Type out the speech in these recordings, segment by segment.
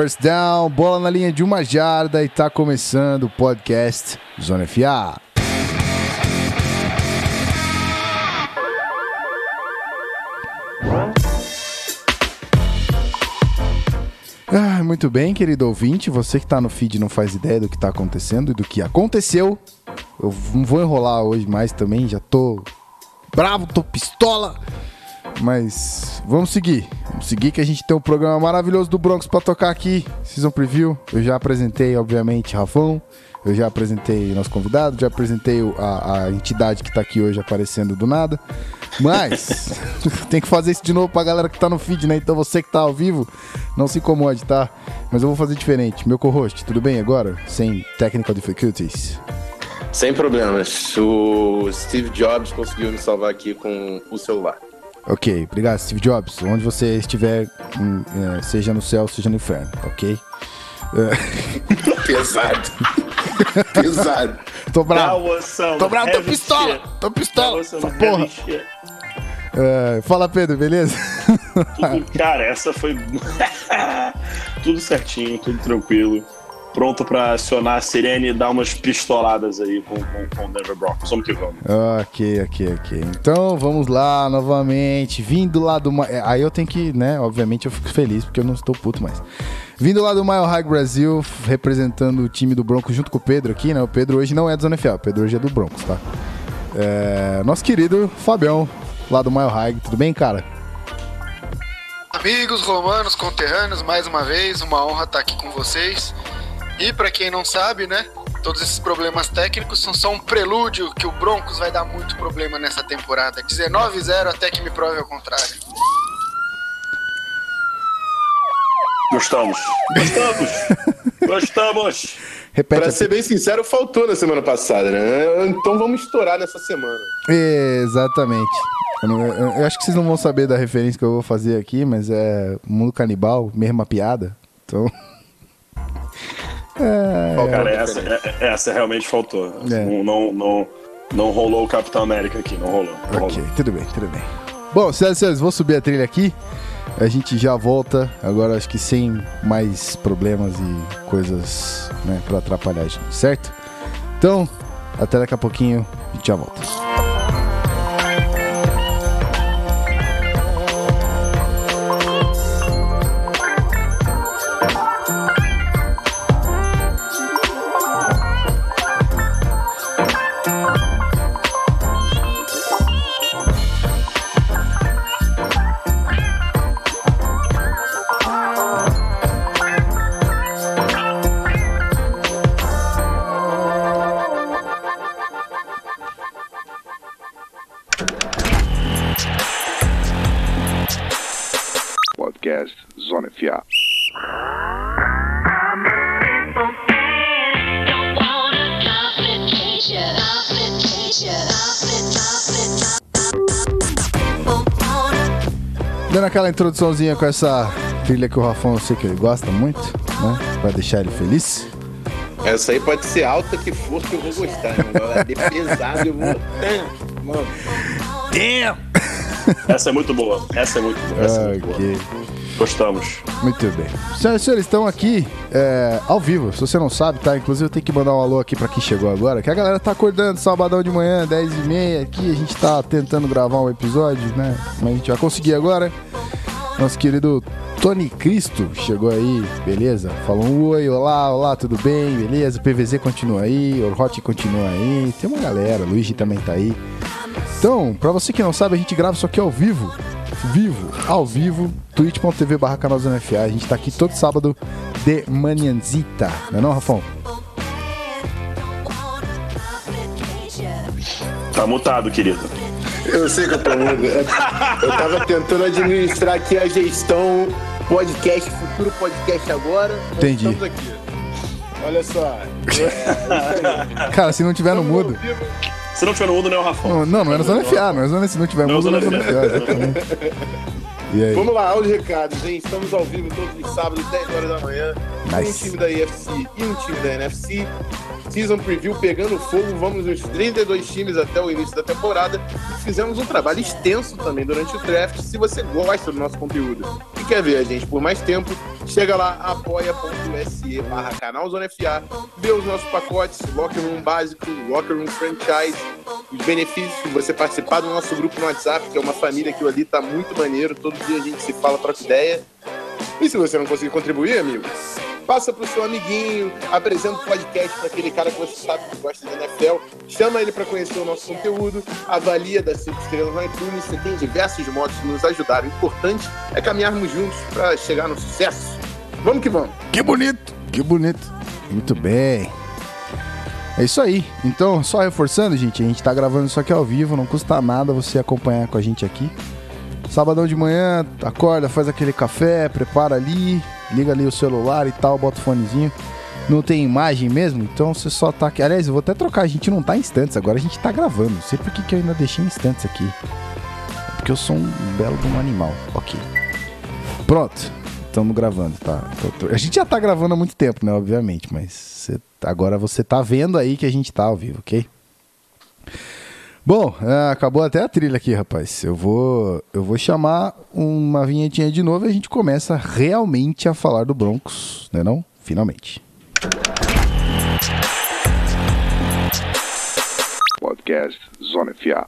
First down, bola na linha de uma jarda e tá começando o podcast Zona FA. Ah, muito bem, querido ouvinte. Você que tá no feed não faz ideia do que tá acontecendo e do que aconteceu. Eu não vou enrolar hoje mais também, já tô bravo, tô pistola. Mas vamos seguir. Vamos seguir que a gente tem um programa maravilhoso do Broncos para tocar aqui. Season Preview. Eu já apresentei, obviamente, Rafão. Eu já apresentei nosso convidado, já apresentei a, a entidade que tá aqui hoje aparecendo do nada. Mas tem que fazer isso de novo pra galera que tá no feed, né? Então você que tá ao vivo, não se incomode, tá? Mas eu vou fazer diferente. Meu co-host, tudo bem agora? Sem technical difficulties? Sem problemas. O Steve Jobs conseguiu me salvar aqui com o celular. Ok, obrigado, Steve Jobs. Onde você estiver, hum, é, seja no céu, seja no inferno, ok? Pesado. Pesado. Tô bravo. Tô bravo, tô pistola. shit. Tô pistola. Essa porra. É, fala, Pedro, beleza? Tudo- cara, essa foi. tudo certinho, tudo tranquilo. Pronto pra acionar a sirene e dar umas pistoladas aí com, com, com o Denver Broncos. Vamos que vamos. ok, ok, ok. Então vamos lá novamente. Vindo lá do. É, Aí eu tenho que, né? Obviamente eu fico feliz porque eu não estou puto mais. Vindo lá do Mile High Brasil, representando o time do Broncos junto com o Pedro aqui, né? O Pedro hoje não é do Zona FA, o Pedro hoje é do Broncos, tá? É, nosso querido Fabião, lá do Mile High. Tudo bem, cara? Amigos romanos, conterrâneos, mais uma vez, uma honra estar aqui com vocês. E para quem não sabe, né, todos esses problemas técnicos são só um prelúdio que o Broncos vai dar muito problema nessa temporada. 19-0 até que me prove ao contrário. Gostamos. Gostamos. Gostamos. Repete Pra ser bem sincero, faltou na semana passada, né? Então vamos estourar nessa semana. Exatamente. Eu, não- eu- eu acho que vocês não vão saber da referência que eu vou fazer aqui, mas é Mundo Canibal, mesma piada. Então. É, é Cara, essa, diferença? é- essa realmente faltou. É. Não, não, não, não rolou o Capitão América aqui, não rolou. Não ok, rolou. tudo bem, tudo bem. Bom, senhoras e senhores, vou subir a trilha aqui. A gente já volta, agora acho que sem mais problemas e coisas né, para atrapalhar a gente, certo? Então, até daqui a pouquinho, a gente já volta. Aquela introduçãozinha com essa trilha que o Rafão eu sei que ele gosta muito, né? Pra deixar ele feliz. Essa aí pode ser alta que for que eu vou gostar. Ela é de pesado, eu vou. Mano, Damn! Essa é muito boa. Essa é muito boa. Essa é muito boa. Gostamos. Muito bem. Senhoras e senhores, estão aqui é, ao vivo. Se você não sabe, tá? Inclusive eu tenho que mandar um alô aqui pra quem chegou agora, que a galera tá acordando sabadão de manhã, 10 e meia aqui. A gente tá tentando gravar um episódio, né? Mas a gente vai conseguir agora. Nosso querido Tony Cristo chegou aí, beleza? Falou um oi, olá, olá, tudo bem, beleza? PVZ continua aí, Orhot continua aí, tem uma galera, Luigi também tá aí. Então, pra você que não sabe, a gente grava isso aqui ao vivo. Vivo, ao vivo, twitch.tv barra canal Zona FA. A gente tá aqui todo sábado de manhãzita, não é não, Rafão? Tá mutado, querido. Eu sei que eu tô mudo. Eu tava tentando administrar aqui a gestão podcast, futuro podcast agora. Entendi. Estamos aqui. Olha só. Cara, se não tiver no mudo. Se não tiver no mundo, não é o Rafão. Não, não, não é na Zona FA, não é zona, se não tiver Não, mudo, não é Zona FA, exatamente. E aí? Vamos lá, aos recados, hein? Estamos ao vivo todos os sábados, 10 horas da manhã. Nice. Um time da IFC e um time da NFC. Season Preview pegando fogo. Vamos nos 32 times até o início da temporada. Fizemos um trabalho extenso também durante o draft. Se você gosta do nosso conteúdo e quer ver a gente por mais tempo, chega lá, apoia.se barra canal vê os nossos pacotes, Locker Room básico, Locker Room franchise, os benefícios de você participar do nosso grupo no WhatsApp, que é uma família, aquilo ali tá muito maneiro, todo dia a gente se fala, troca ideia. E se você não conseguir contribuir, amigo, passa pro seu amiguinho, apresenta o podcast para aquele cara que você sabe que gosta da NFL, chama ele para conhecer o nosso conteúdo, avalia das cinco estrelas no iTunes, você tem diversos modos de nos ajudar. O importante é caminharmos juntos para chegar no sucesso. Vamos que vamos. Que bonito, que bonito. Muito bem. É isso aí. Então, só reforçando, gente, a gente tá gravando isso aqui ao vivo, não custa nada você acompanhar com a gente aqui. Sabadão de manhã, acorda, faz aquele café, prepara ali, liga ali o celular e tal, bota o fonezinho. Não tem imagem mesmo, então você só tá aqui. Aliás, eu vou até trocar, a gente não tá em instantes, agora a gente tá gravando. Não sei por que, eu ainda deixei em instantes aqui. É porque eu sou um belo de um animal. Ok. Pronto, estamos gravando, tá? A gente já tá gravando há muito tempo, né? Obviamente, mas agora você tá vendo aí que a gente tá ao vivo, ok? Bom, é, acabou até a trilha aqui, rapaz. Eu vou, eu vou chamar uma vinhetinha de novo e a gente começa realmente a falar do Broncos, né não? Finalmente. Podcast Zona FA.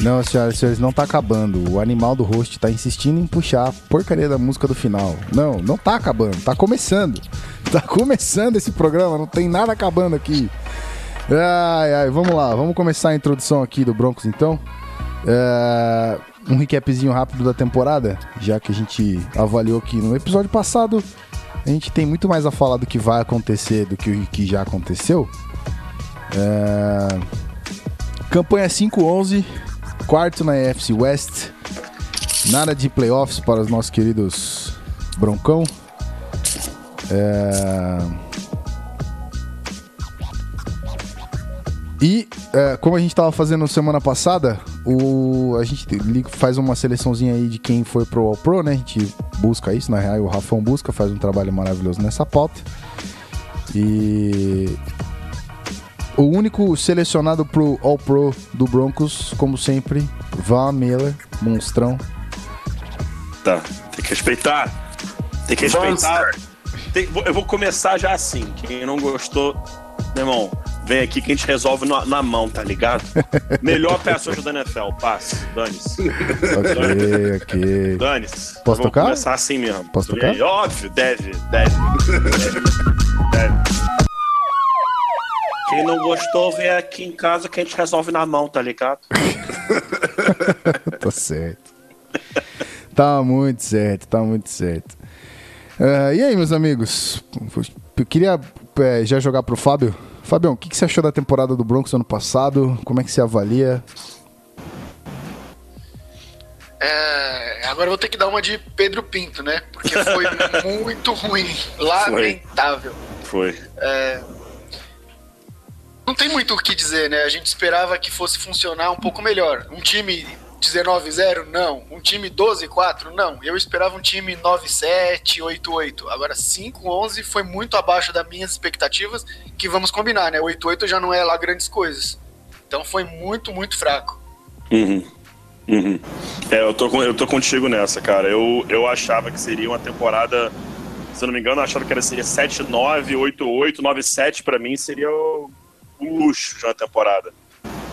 Não, senhoras e senhores, não tá acabando. O animal do host tá insistindo em puxar a porcaria da música do final. Não, não tá acabando, tá começando. Tá começando esse programa, não tem nada acabando aqui. Ai, ai, vamos lá, vamos começar a introdução aqui do Broncos então. É, um recapzinho rápido da temporada, já que a gente avaliou que no episódio passado a gente tem muito mais a falar do que vai acontecer do que o que já aconteceu. É, campanha 5-11, quarto na AFC West. Nada de playoffs para os nossos queridos Broncão. É, E, é, como a gente tava fazendo semana passada, o, a gente faz uma seleçãozinha aí de quem foi pro All Pro, né? A gente busca isso, na real, o Rafão busca, faz um trabalho maravilhoso nessa pauta. E o único selecionado pro All Pro do Broncos, como sempre, Van Miller, monstrão. Tá, tem que respeitar. Tem que respeitar. Tem- eu vou começar já assim. Quem não gostou, meu irmão, vem aqui que a gente resolve na, na mão, tá ligado? Melhor peça hoje da NFL, passe. Dane-se. Ok, ok. Dane-se. Posso Vamos tocar? começar assim mesmo. Posso tocar? Óbvio, deve, deve. deve, deve. Quem não gostou, vem aqui em casa que a gente resolve na mão, tá ligado? tá certo. Tá muito certo, tá muito certo. Ah, e aí, meus amigos? Eu queria é, já jogar pro Fábio. Fabião, o que, que você achou da temporada do Broncos ano passado? Como é que você avalia? É, agora eu vou ter que dar uma de Pedro Pinto, né? Porque foi muito ruim. Lamentável. Foi. Não tem muito o que dizer, né? A gente esperava que fosse funcionar um pouco melhor. Um time 19-0? Não. Um time 12-4? Não. Eu esperava um time 9-7, 8-8. Agora 5-11 foi muito abaixo das minhas expectativas, que vamos combinar, né? 8-8 já não é lá grandes coisas. Então foi muito, muito fraco. Uhum. Uhum. É, eu tô, eu tô contigo nessa, cara. Eu, eu achava que seria uma temporada. Se eu não me engano, eu achava que era, seria 7-9, 8-8, 9-7 pra mim seria o- um luxo de uma temporada.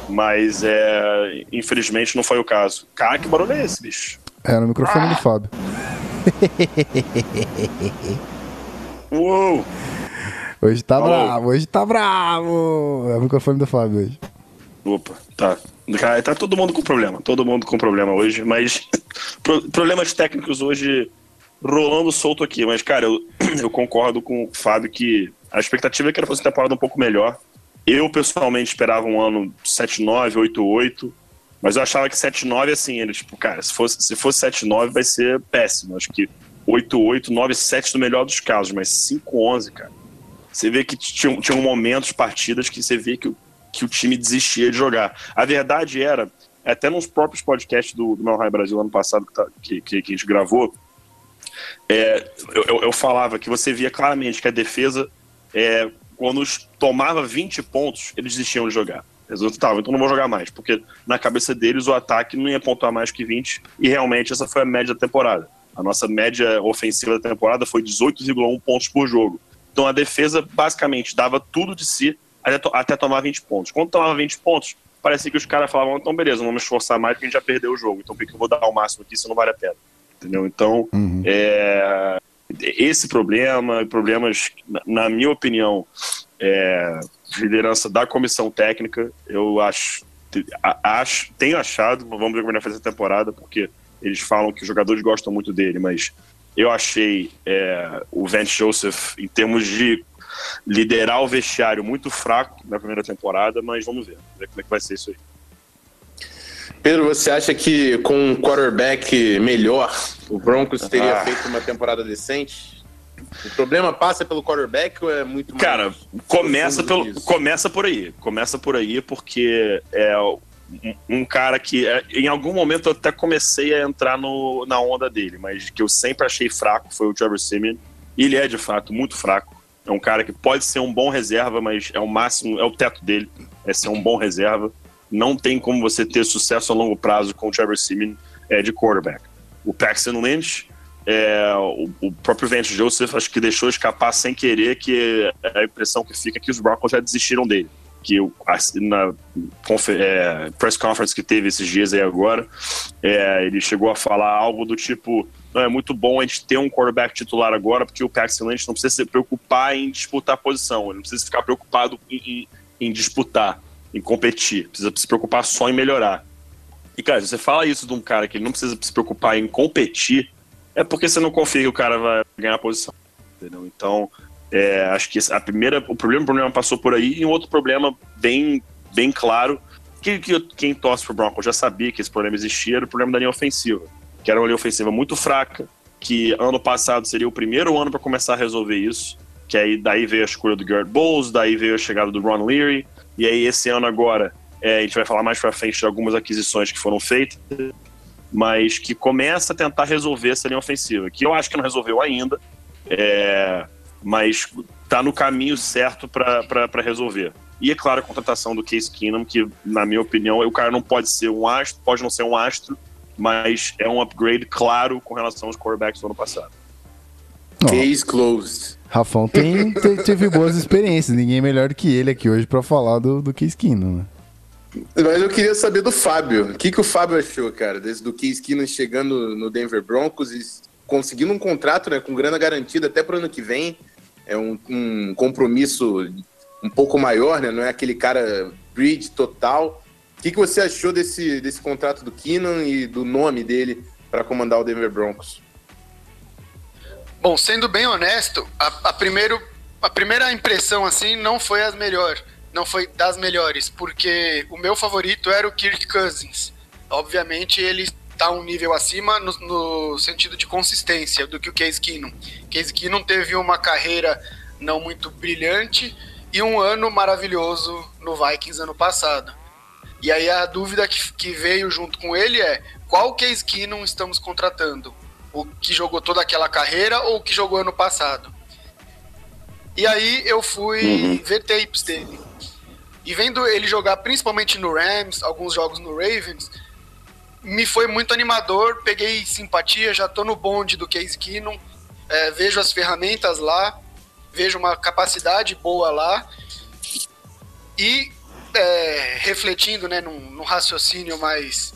Mas é, infelizmente não foi o caso. Cara, que barulho é esse, bicho? É, no microfone do Fábio. Uou! Hoje tá Alô? bravo, hoje tá bravo! É o microfone do Fábio hoje. Opa, tá. Cara, tá todo mundo com problema, todo mundo com problema hoje, mas pro- problemas técnicos hoje rolando solto aqui. Mas, cara, eu, eu concordo com o Fábio que a expectativa é que era fosse uma temporada um pouco melhor. Eu, pessoalmente, esperava um ano 7-9, 8-8, mas eu achava que 7-9, assim, era tipo, cara, se fosse, se fosse 7-9 vai ser péssimo. Acho que 8-8, 9-7 no melhor dos casos, mas 5-11, cara. Você vê que tinham, tinham momentos, partidas que você vê que que o time desistia de jogar. A verdade era, até nos próprios podcasts do, do Mel High Brasil ano passado que, tá- que, que- que a gente gravou, é, eu- eu falava que você via claramente que a defesa é, quando tomava 20 pontos, eles desistiam de jogar. Eles resultavam, então não vou jogar mais, porque na cabeça deles o ataque não ia pontuar mais que 20, e realmente essa foi a média da temporada. A nossa média ofensiva da temporada foi 18,1 pontos por jogo. Então a defesa basicamente dava tudo de si até, to- até tomar 20 pontos. Quando tomava 20 pontos, parecia que os caras falavam: então beleza, não vamos me esforçar mais porque a gente já perdeu o jogo, então por que eu vou dar o máximo aqui se não vale a pena? Entendeu? Então, Uhum. é, esse problema, problemas, na, minha opinião, é, de liderança da comissão técnica, eu acho, a- acho tenho achado, vamos ver como ele vai fazer essa temporada, porque eles falam que os jogadores gostam muito dele, mas eu achei é, o Vance Joseph, em termos de liderar o vestiário, muito fraco na primeira temporada, mas vamos ver, ver como é que vai ser isso aí. Pedro, você acha que com um quarterback melhor, o Broncos teria Ah. feito uma temporada decente? O problema passa pelo quarterback ou é muito mais Cara, começa, pelo, que isso? começa por aí. Começa por aí, porque é um, um cara que, é, em algum momento, eu até comecei a entrar no, na onda dele, mas que eu sempre achei fraco foi o Trevor Simeon. E ele é, de fato, muito fraco. É um cara que pode ser um bom reserva, mas é o máximo, é o teto dele, é ser um bom reserva. Não tem como você ter sucesso a longo prazo com o Trevor Simeon é, de quarterback. O Paxton Lynch, é, o, o próprio Vance Joseph, acho que deixou escapar sem querer que a impressão que fica é que os Broncos já desistiram dele. Que na é, press conference que teve esses dias aí agora, é, ele chegou a falar algo do tipo: não, é muito bom a gente ter um quarterback titular agora, porque o Paxton Lynch não precisa se preocupar em disputar a posição, ele não precisa ficar preocupado em, em- em disputar, em competir, precisa se preocupar só em melhorar. E, cara, se você fala isso de um cara que ele não precisa se preocupar em competir, é porque você não confia que o cara vai ganhar a posição. Entendeu? Então, é, acho que a primeira, o primeiro problema passou por aí, e um outro problema bem, bem claro, que, que quem torce pro Broncos já sabia que esse problema existia, era o problema da linha ofensiva. Que era uma linha ofensiva muito fraca, que ano passado seria o primeiro ano para começar a resolver isso. Que aí daí veio a escolha do Garrett Bowles, daí veio a chegada do Ron Leary, e aí esse ano agora, é, a gente vai falar mais pra frente de algumas aquisições que foram feitas, mas que começa a tentar resolver essa linha ofensiva, que eu acho que não resolveu ainda, é, mas tá no caminho certo para resolver. E é claro a contratação do Case Keenum, que na minha opinião o cara não pode ser um astro, pode não ser um astro, mas é um upgrade claro com relação aos quarterbacks do ano passado. Case closed. Rafão tem, te- teve boas experiências. Ninguém é melhor do que ele aqui hoje pra falar do, do Case Keenum, né? Mas eu queria saber do Fábio. O que, que o Fábio achou, cara, desse do Case Keenum chegando no Denver Broncos e conseguindo um contrato né, com grana garantida até pro ano que vem. É um, um compromisso um pouco maior, né? Não é aquele cara bridge total. O que, que você achou desse, desse contrato do Keenum e do nome dele para comandar o Denver Broncos? Bom, sendo bem honesto, a, a primeiro, a primeira impressão assim não foi as melhor, não foi das melhores, porque o meu favorito era o Kirk Cousins. Obviamente ele está um nível acima no, no sentido de consistência do que o Case Keenum. Case Keenum teve uma carreira não muito brilhante e um ano maravilhoso no Vikings ano passado. E aí a dúvida que, que veio junto com ele é qual Case Keenum estamos contratando? O que jogou toda aquela carreira ou o que jogou ano passado? E aí eu fui ver tapes dele. E vendo ele jogar principalmente no Rams, alguns jogos no Ravens, me foi muito animador, peguei simpatia, já tô no bonde do Case Keenum, é, vejo as ferramentas lá, vejo uma capacidade boa lá, e é, refletindo né, num, num raciocínio mais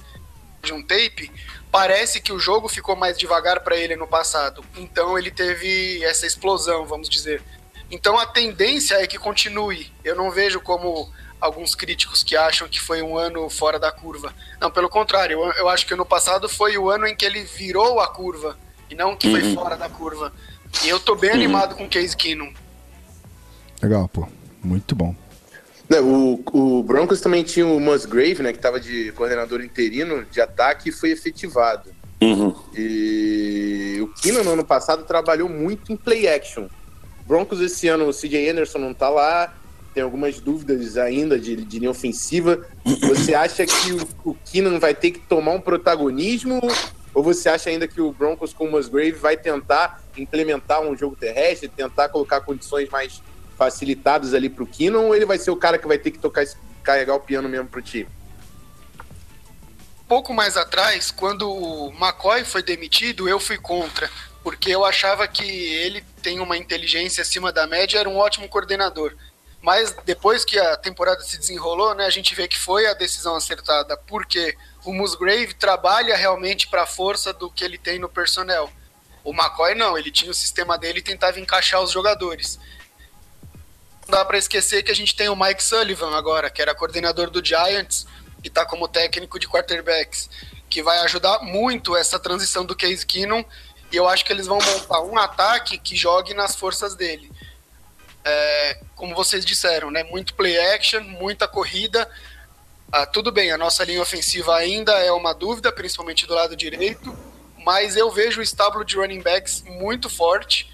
de um tape, parece que o jogo ficou mais devagar para ele no passado. Então ele teve essa explosão, vamos dizer. Então a tendência é que continue. Eu não vejo como alguns críticos que acham que foi um ano fora da curva. Não, pelo contrário, eu, eu acho que ano passado foi o ano em que ele virou a curva e não que foi fora da curva. E eu tô bem animado com o Case Keenum. Legal, pô. Muito bom. Não, o, o Broncos também tinha o Musgrave, né, que estava de coordenador interino de ataque e foi efetivado. E o Keenan no ano passado trabalhou muito em play action. Broncos esse ano, o CJ Anderson não tá lá, tem algumas dúvidas ainda de, de linha ofensiva. Você acha que o, o Keenan vai ter que tomar um protagonismo? Ou você acha ainda que o Broncos com o Musgrave vai tentar implementar um jogo terrestre, tentar colocar condições mais facilitados ali pro Keenan ou ele vai ser o cara que vai ter que tocar, carregar o piano mesmo pro time? pouco mais atrás, quando o McCoy foi demitido, eu fui contra, porque eu achava que ele tem uma inteligência acima da média, era um ótimo coordenador. Mas depois que a temporada se desenrolou, né, a gente vê que foi a decisão acertada, porque o Musgrave trabalha realmente para a força do que ele tem no personnel. O McCoy não, ele tinha o sistema dele e tentava encaixar os jogadores. Dá para esquecer que a gente tem o Mike Sullivan agora, que era coordenador do Giants, e tá como técnico de quarterbacks, que vai ajudar muito essa transição do Case Keenum, e eu acho que eles vão montar um ataque que jogue nas forças dele. É, como vocês disseram, né? Muito play action, muita corrida. Ah, tudo bem, a nossa linha ofensiva ainda é uma dúvida, principalmente do lado direito, mas eu vejo o estábulo de running backs muito forte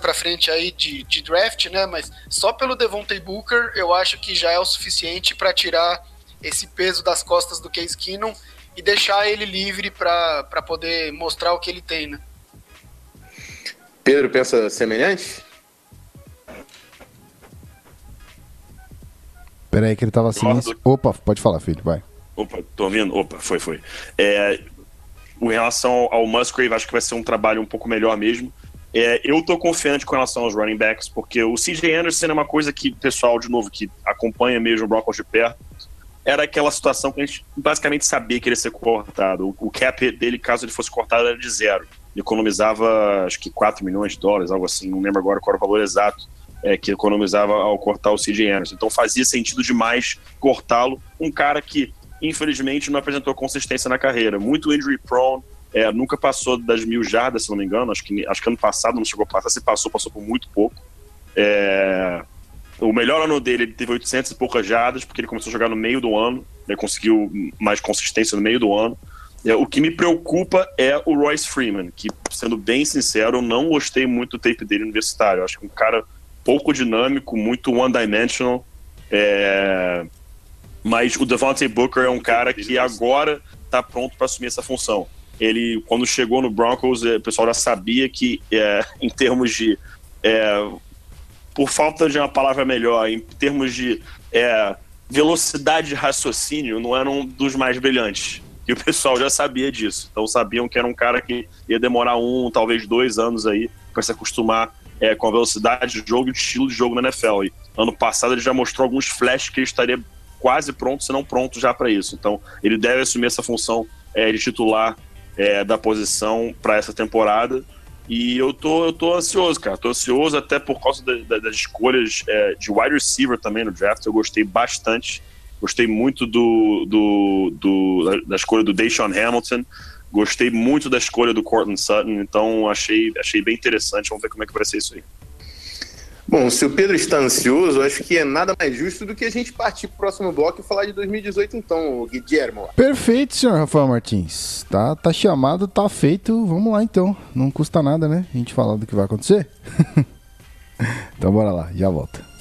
para frente aí de, de draft, né? Mas só pelo Devontae Booker eu acho que já é o suficiente para tirar esse peso das costas do Case Keenum e deixar ele livre para poder mostrar o que ele tem, né? Pedro pensa semelhante? Pera aí que ele tava silêncio. Opa, pode falar, filho, vai. Opa, tô ouvindo? Opa, foi, foi. É, em relação ao Musgrave, acho que vai ser um trabalho um pouco melhor mesmo. É, eu tô confiante com relação aos running backs, porque o CJ Anderson é uma coisa que pessoal, de novo, que acompanha mesmo o Broncos de perto, era aquela situação que a gente basicamente sabia que ele ia ser cortado. O, o cap dele, caso ele fosse cortado, era de zero. Ele economizava, acho que 4 milhões de dólares, algo assim, não lembro agora qual era o valor exato é, que economizava ao cortar o CJ Anderson. Então fazia sentido demais cortá-lo. Um cara que, infelizmente, não apresentou consistência na carreira. Muito injury prone, é, nunca passou das mil jardas, se não me engano. Acho que, acho que ano passado não chegou a passar. Se passou, passou por muito pouco. É, o melhor ano dele, ele teve 800 e poucas jardas, porque ele começou a jogar no meio do ano. Ele conseguiu mais consistência no meio do ano. É, o que me preocupa é o Royce Freeman, que, sendo bem sincero, eu não gostei muito do tape dele universitário. Eu acho que um cara pouco dinâmico, muito one-dimensional. É... Mas o Devontae Booker é um cara que agora está pronto para assumir essa função. Ele, quando chegou no Broncos, é, o pessoal já sabia que, é, em termos de. É, por falta de uma palavra melhor, em termos de é, velocidade de raciocínio, não era um dos mais brilhantes. E o pessoal já sabia disso. Então sabiam que era um cara que ia demorar um, talvez dois anos aí para se acostumar é, com a velocidade de jogo e o estilo de jogo na NFL. E ano passado ele já mostrou alguns flashes que ele estaria quase pronto, se não pronto já para isso. Então ele deve assumir essa função é, de titular é, da posição para essa temporada. E eu tô, eu tô ansioso, cara. Tô ansioso até por causa da, da, das escolhas é, de wide receiver também no draft. Eu gostei bastante. Gostei muito do, do, do da escolha do Deshaun Hamilton. Gostei muito da escolha do Cortland Sutton. Então achei, achei bem interessante. Vamos ver como é que vai ser isso aí. Bom, se o Pedro está ansioso, acho que é nada mais justo do que a gente partir pro próximo bloco e falar de 2018, então, Guilherme. Perfeito, senhor Rafael Martins. Tá, tá chamado, tá feito. Vamos lá então. Não custa nada, né? A gente falar do que vai acontecer. então bora lá, já volta.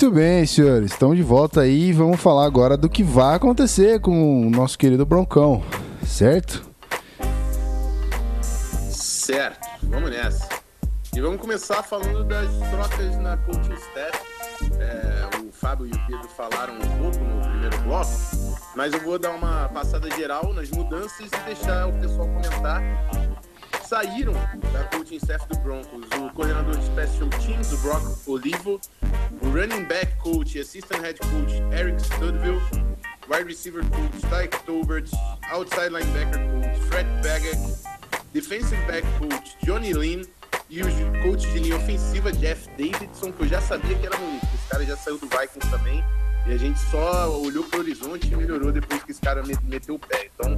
Muito bem, senhores. Estamos de volta aí. Vamos falar agora do que vai acontecer com o nosso querido Broncão, certo? Certo, vamos nessa. E vamos começar falando das trocas na coaching staff. É, o Fábio e o Pedro falaram um pouco no primeiro bloco, mas eu vou dar uma passada geral nas mudanças e deixar o pessoal comentar. Saíram da coaching staff do Broncos. O coordenador de Special Teams, o Brock Olivo, o running back coach e assistant head coach Eric Studville, wide receiver coach Tyke Tolbert, outside linebacker coach Fred Baggett, defensive back coach Johnny Lynn, E os coaches de linha ofensiva, Jeff Davidson, que eu já sabia que era ruim, esse cara já saiu do Vikings também. E a gente só olhou pro horizonte e melhorou depois que esse cara me- meteu o pé. Então,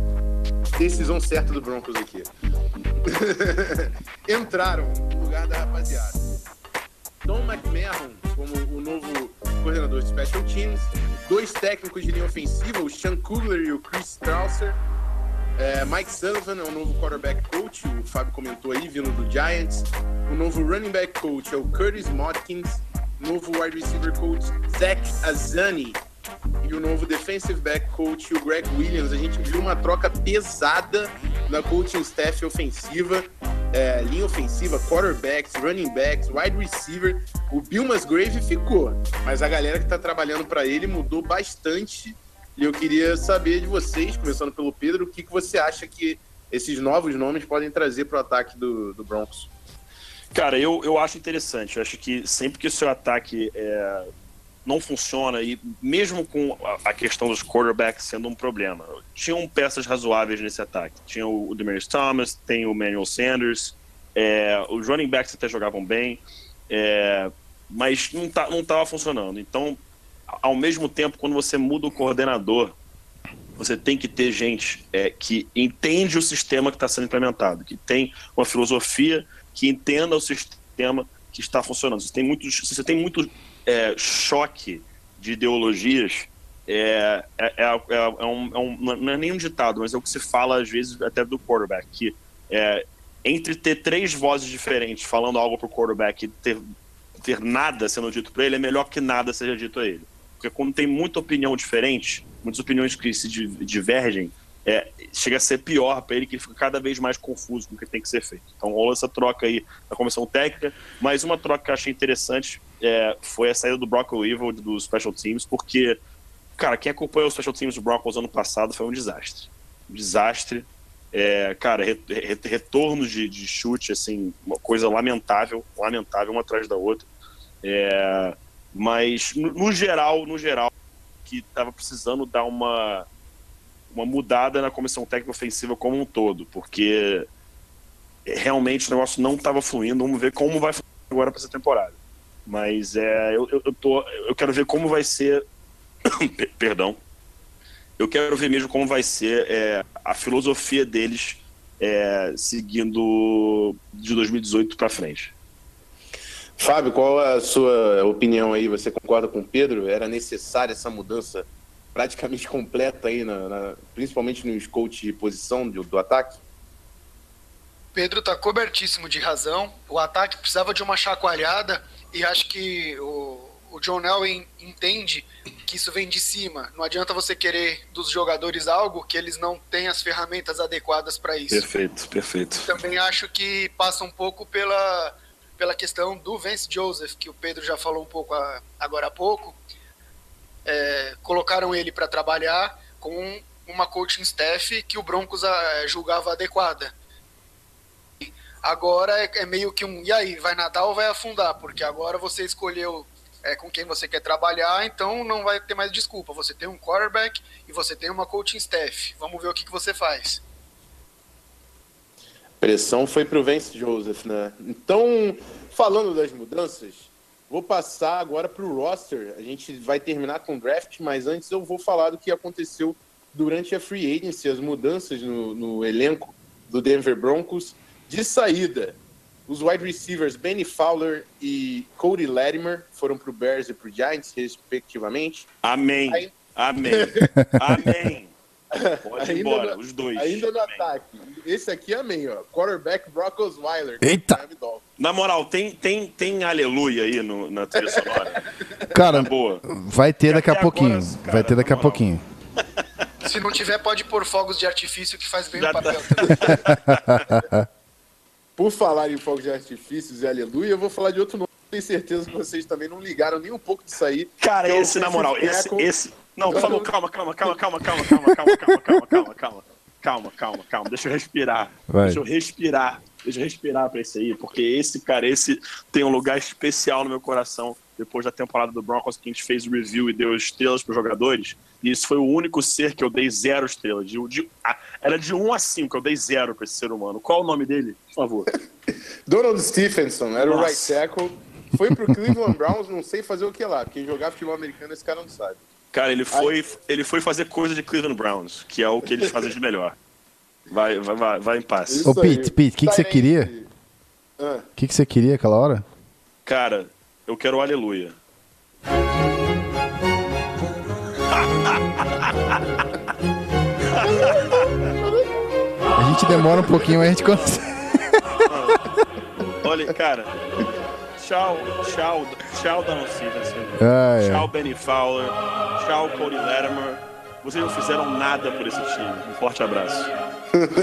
decisão certa do Broncos aqui. Entraram no lugar da rapaziada. Tom McMahon como o novo coordenador de Special Teams. Dois técnicos de linha ofensiva, o Sean Kugler e o Chris Strausser. É, Mike Sullivan é o novo quarterback coach, o Fábio comentou aí, vindo do Giants. O novo running back coach é o Curtis Motkins. Novo wide receiver coach, Zach Azani. E o novo defensive back coach, o Greg Williams. A gente viu uma troca pesada na coaching staff ofensiva. É, linha ofensiva, quarterbacks, running backs, wide receiver. O Bill Musgrave ficou, mas a galera que tá trabalhando para ele mudou bastante. E eu queria saber de vocês, começando pelo Pedro, o que, que você acha que esses novos nomes podem trazer para o ataque do, do Broncos? Cara, eu, eu acho interessante. Eu acho que sempre que o seu ataque é, não funciona, e mesmo com a, questão dos quarterbacks sendo um problema, tinham peças razoáveis nesse ataque. Tinha o, Demarius Thomas, tem o Manuel Sanders, é, os running backs até jogavam bem, é, mas não, tá, não tava funcionando. Então, ao mesmo tempo, quando você muda o coordenador, você tem que ter gente é, que entende o sistema que está sendo implementado, que tem uma filosofia, que entenda o sistema que está funcionando. Se, tem muito, se você tem muito é, choque de ideologias, é, é, é, é, é um, é um- não é nem um ditado, mas é o que se fala às vezes até do quarterback, que é, entre ter três vozes diferentes falando algo pro quarterback e ter, ter nada sendo dito para ele, é melhor que nada seja dito a ele. Porque quando tem muita opinião diferente, muitas opiniões que se di- divergem, é, chega a ser pior para ele, que ele fica cada vez mais confuso com o que tem que ser feito. Então rola essa troca aí na comissão técnica, mas uma troca que eu achei interessante é, foi a saída do Brock Evil dos Special Teams, porque, cara, quem acompanhou os Special Teams do Broncos ano passado foi um desastre. Um desastre. É, cara, re- re- retornos de, de chute, assim, uma coisa lamentável, lamentável, uma atrás da outra. É, mas, no, no geral, no geral, que estava precisando dar uma, uma mudada na comissão técnica ofensiva como um todo, porque realmente o negócio não estava fluindo. Vamos ver como vai agora para essa temporada. Mas é, eu, eu, tô, eu quero ver como vai ser. Pe- Perdão. Eu quero ver mesmo como vai ser é, a filosofia deles é, seguindo de 2018 para frente. Fábio, qual a sua opinião aí? Você concorda com o Pedro? Era necessária essa mudança praticamente completa aí, na, na- principalmente nos coach de posição do, do ataque? Pedro tá cobertíssimo de razão. O ataque precisava de uma chacoalhada e acho que o, o John Elway entende que isso vem de cima. Não adianta você querer dos jogadores algo que eles não têm as ferramentas adequadas para isso. Perfeito, perfeito. Também acho que passa um pouco pela, pela questão do Vance Joseph, que o Pedro já falou um pouco a- agora há pouco. É, colocaram ele para trabalhar com uma coaching staff que o Broncos ah, julgava adequada. Agora é, é meio que um. E aí, vai nadar ou vai afundar? Porque agora você escolheu é, com quem você quer trabalhar, então não vai ter mais desculpa. Você tem um quarterback e você tem uma coaching staff. Vamos ver o que, que você faz. Pressão foi pro Vance Joseph, né? Então, falando das mudanças, vou passar agora pro roster. A gente vai terminar com o draft, mas antes eu vou falar do que aconteceu durante a free agency, as mudanças no, no elenco do Denver Broncos. De saída, os wide receivers Benny Fowler e Cody Latimer foram pro Bears e pro Giants, respectivamente. Amém. Aí- Amém. Amém. Pode ir embora, no- os dois. Ainda no Amém. ataque. Esse aqui é amém, ó. Quarterback Brock Osweiler. Eita! Na moral, tem, tem, tem aleluia aí no, na trilha sonora. Cara, Na boa. vai ter daqui a pouquinho. agora, cara, vai ter daqui a pouquinho. Se não tiver, pode pôr fogos de artifício que faz bem Já o papel. Por falar em fogos de artifícios e aleluia, eu vou falar de outro nome. Tenho certeza que vocês também não ligaram nem um pouco disso aí. Cara, é esse, na moral, esse, esse. Não, falou, não. calma, calma, calma, calma, calma, calma, calma, calma, calma, calma, calma. Calma, calma, calma. Deixa eu respirar. Vai. Deixa eu respirar. Deixa eu respirar pra esse aí, porque esse, cara, esse tem um lugar especial no meu coração. Depois da temporada do Broncos, que a gente fez o review e deu estrelas pros jogadores. E esse foi o único ser que eu dei zero estrelas. De, de- a- Era de 1 a 5, eu dei zero pra esse ser humano. Qual o nome dele? Por favor. Donald Stephenson era o Nossa. right tackle. Foi pro Cleveland Browns, não sei fazer o que lá, porque jogar futebol americano esse cara não sabe. Cara, ele foi, ele foi fazer coisa de Cleveland Browns, que é o que eles fazem de melhor. Vai, vai, vai, vai em paz. Isso Ô, Pete. Pete, que que você Tyrande- queria? Ah, O que, que você queria aquela hora? Cara, eu quero o aleluia. Gente demora um pouquinho, mas a gente consegue. Olha, cara. Tchau, tchau, tchau, Donald Stevenson. Ai, ai. Tchau, Benny Fowler. Tchau, Cody Latimer. Vocês não fizeram nada por esse time. Um forte abraço.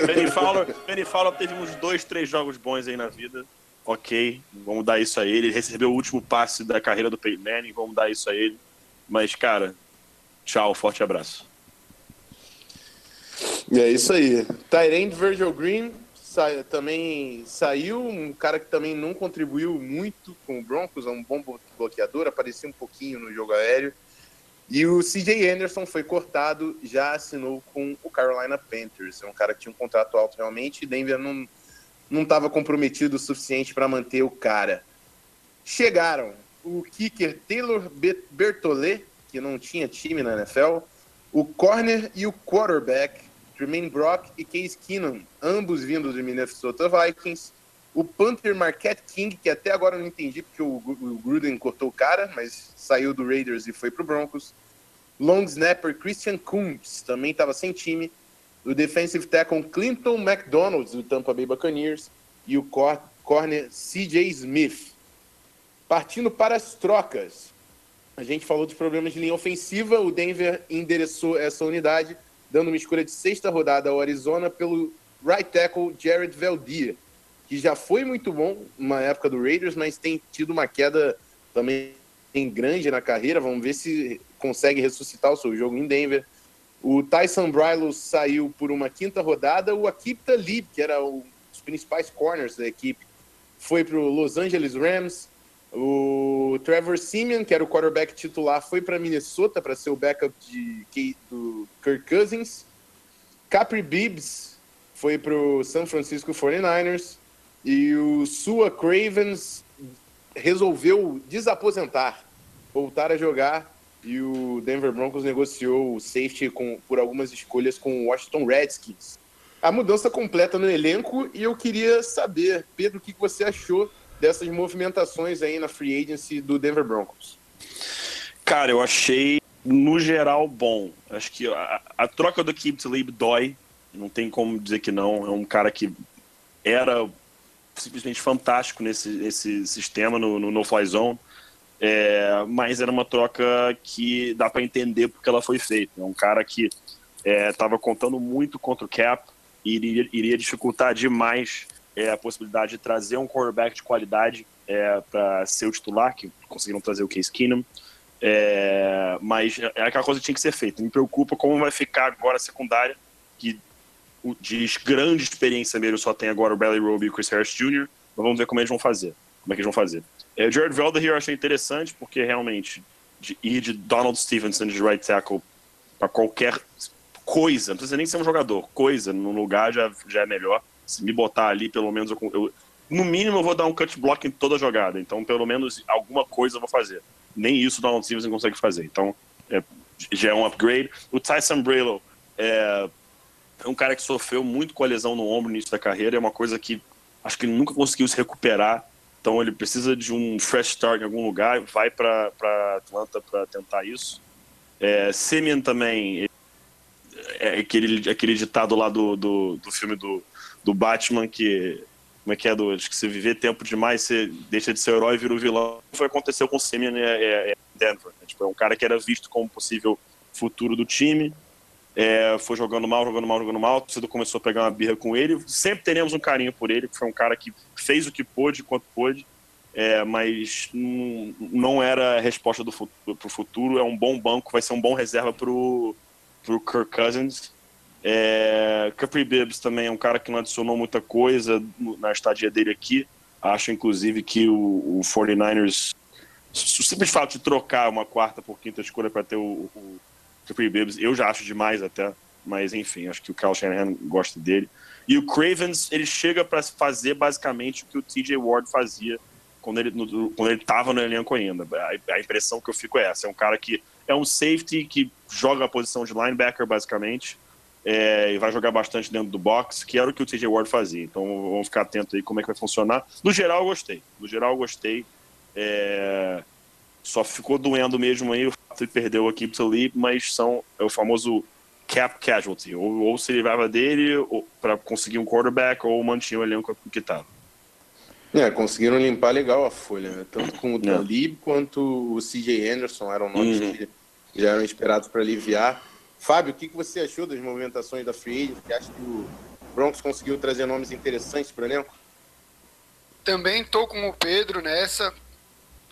Benny Fowler, Benny Fowler teve uns dois, três jogos bons aí na vida. Ok, vamos dar isso a ele. Ele recebeu o último passe da carreira do Peyton Manning, vamos dar isso a ele. Mas, cara, tchau, forte abraço. E é isso aí. Tyrande Virgil Green sa- também saiu, um cara que também não contribuiu muito com o Broncos, é um bom blo- bloqueador, aparecia um pouquinho no jogo aéreo. E o CJ Anderson foi cortado, já assinou com o Carolina Panthers. É um cara que tinha um contrato alto realmente, Denver não não estava comprometido o suficiente para manter o cara. Chegaram o kicker Taylor Be- Bertolet, que não tinha time na NFL, o corner e o quarterback Jermaine Brock e Case Keenum, ambos vindos do Minnesota Vikings. O Panther Marquette King, que até agora eu não entendi porque o, o Gruden cortou o cara, mas saiu do Raiders e foi pro Broncos. Long snapper Christian Coombs também estava sem time. O defensive tackle Clinton McDonald, do Tampa Bay Buccaneers. E o cor- corner CJ Smith. Partindo para as trocas. A gente falou dos problemas de linha ofensiva. O Denver endereçou essa unidade, dando uma escolha de sexta rodada ao Arizona pelo right tackle Jared Veldia, que já foi muito bom na época do Raiders, mas tem tido uma queda também grande na carreira. Vamos ver se consegue ressuscitar o seu jogo em Denver. O Tyson Brylos saiu por uma quinta rodada. O Akip Talib, que era um dos principais corners da equipe, foi para o Los Angeles Rams. O Trevor Simeon, que era o quarterback titular, foi para Minnesota para ser o backup de, do Kirk Cousins. Capri Bibbs foi para o San Francisco 49ers. E o Sua Cravens resolveu desaposentar, voltar a jogar. E o Denver Broncos negociou o safety com, por algumas escolhas com o Washington Redskins. A mudança completa no elenco e eu queria saber, Pedro, o que você achou dessas movimentações aí na free agency do Denver Broncos? Cara, eu achei, no geral, bom. Acho que a, a troca do Keep Talib dói. Não tem como dizer que não. É um cara que era simplesmente fantástico nesse, nesse sistema, no, no No-Fly Zone. É, mas era uma troca que dá para entender porque ela foi feita. É um cara que estava contando muito contra o Cap e iria, iria dificultar demais é, a possibilidade de trazer um quarterback de qualidade é, para ser o titular, que conseguiram trazer o Case Keenum. É, mas é aquela coisa que tinha que ser feita. Me preocupa como vai ficar agora a secundária, que de grande experiência mesmo só tem agora o Bradley Roby e o Chris Harris Jr. Mas vamos ver como eles vão fazer. Como é que eles vão fazer. É, o Jared Velder eu achei interessante, porque realmente de, ir de Donald Stevenson de right tackle para qualquer coisa, não precisa nem ser um jogador, coisa no lugar já, já é melhor. Se me botar ali, pelo menos eu, eu- no mínimo eu vou dar um cut block em toda a jogada. Então, pelo menos alguma coisa eu vou fazer. Nem isso o Donald Stevenson consegue fazer. Então, é, já é um upgrade. O Tyson Brillo é, é um cara que sofreu muito com a lesão no ombro no início da carreira. É uma coisa que acho que ele nunca conseguiu se recuperar. Então, ele precisa de um fresh start em algum lugar. Vai para Atlanta para tentar isso. É, Simeon também é aquele, aquele ditado lá do, do, do filme do, do Batman que como é que é do acho que se viver tempo demais você deixa de ser herói e vira o vilão foi o que aconteceu com o Simeon é, Denver é, tipo, é um cara que era visto como possível futuro do time é, foi jogando mal, jogando mal, jogando mal. Torcedor começou a pegar uma birra com ele. Sempre teremos um carinho por ele, foi um cara que fez o que pôde, quanto pôde, é, mas não, não era a resposta do futuro, pro futuro. É um bom banco, vai ser um bom reserva pro, pro Kirk Cousins. É, Capri Bibbs também é um cara que não adicionou muita coisa na estadia dele aqui. Acho, inclusive, que o, o 49ers, o simples fato de trocar uma quarta por quinta escolha para ter o, o Capri Bibbs, eu já acho demais até. mas enfim, acho que o Kyle Shanahan gosta dele. E o Cravens, ele chega para fazer basicamente o que o TJ Ward fazia quando ele, no, quando ele tava no elenco ainda. A, a, impressão que eu fico é essa: é um cara que é um safety que joga a posição de linebacker, basicamente, é, e vai jogar bastante dentro do box, que era o que o TJ Ward fazia. Então vamos ficar atento aí como é que vai funcionar. No geral, eu gostei. No geral, eu gostei. É, só ficou doendo mesmo aí o fato de perder o Akib Talib, mas são, é o famoso cap casualty. Ou, ou se livrava dele para conseguir um quarterback, ou mantinha o elenco que estava. É, conseguiram limpar legal a folha, né? Tanto com o Talib é. quanto o CJ Anderson eram nomes uhum. que já eram esperados para aliviar. Fábio, o que, que você achou das movimentações da Free Agent? Você acha que o Broncos conseguiu trazer nomes interessantes para o elenco? Também estou com o Pedro nessa.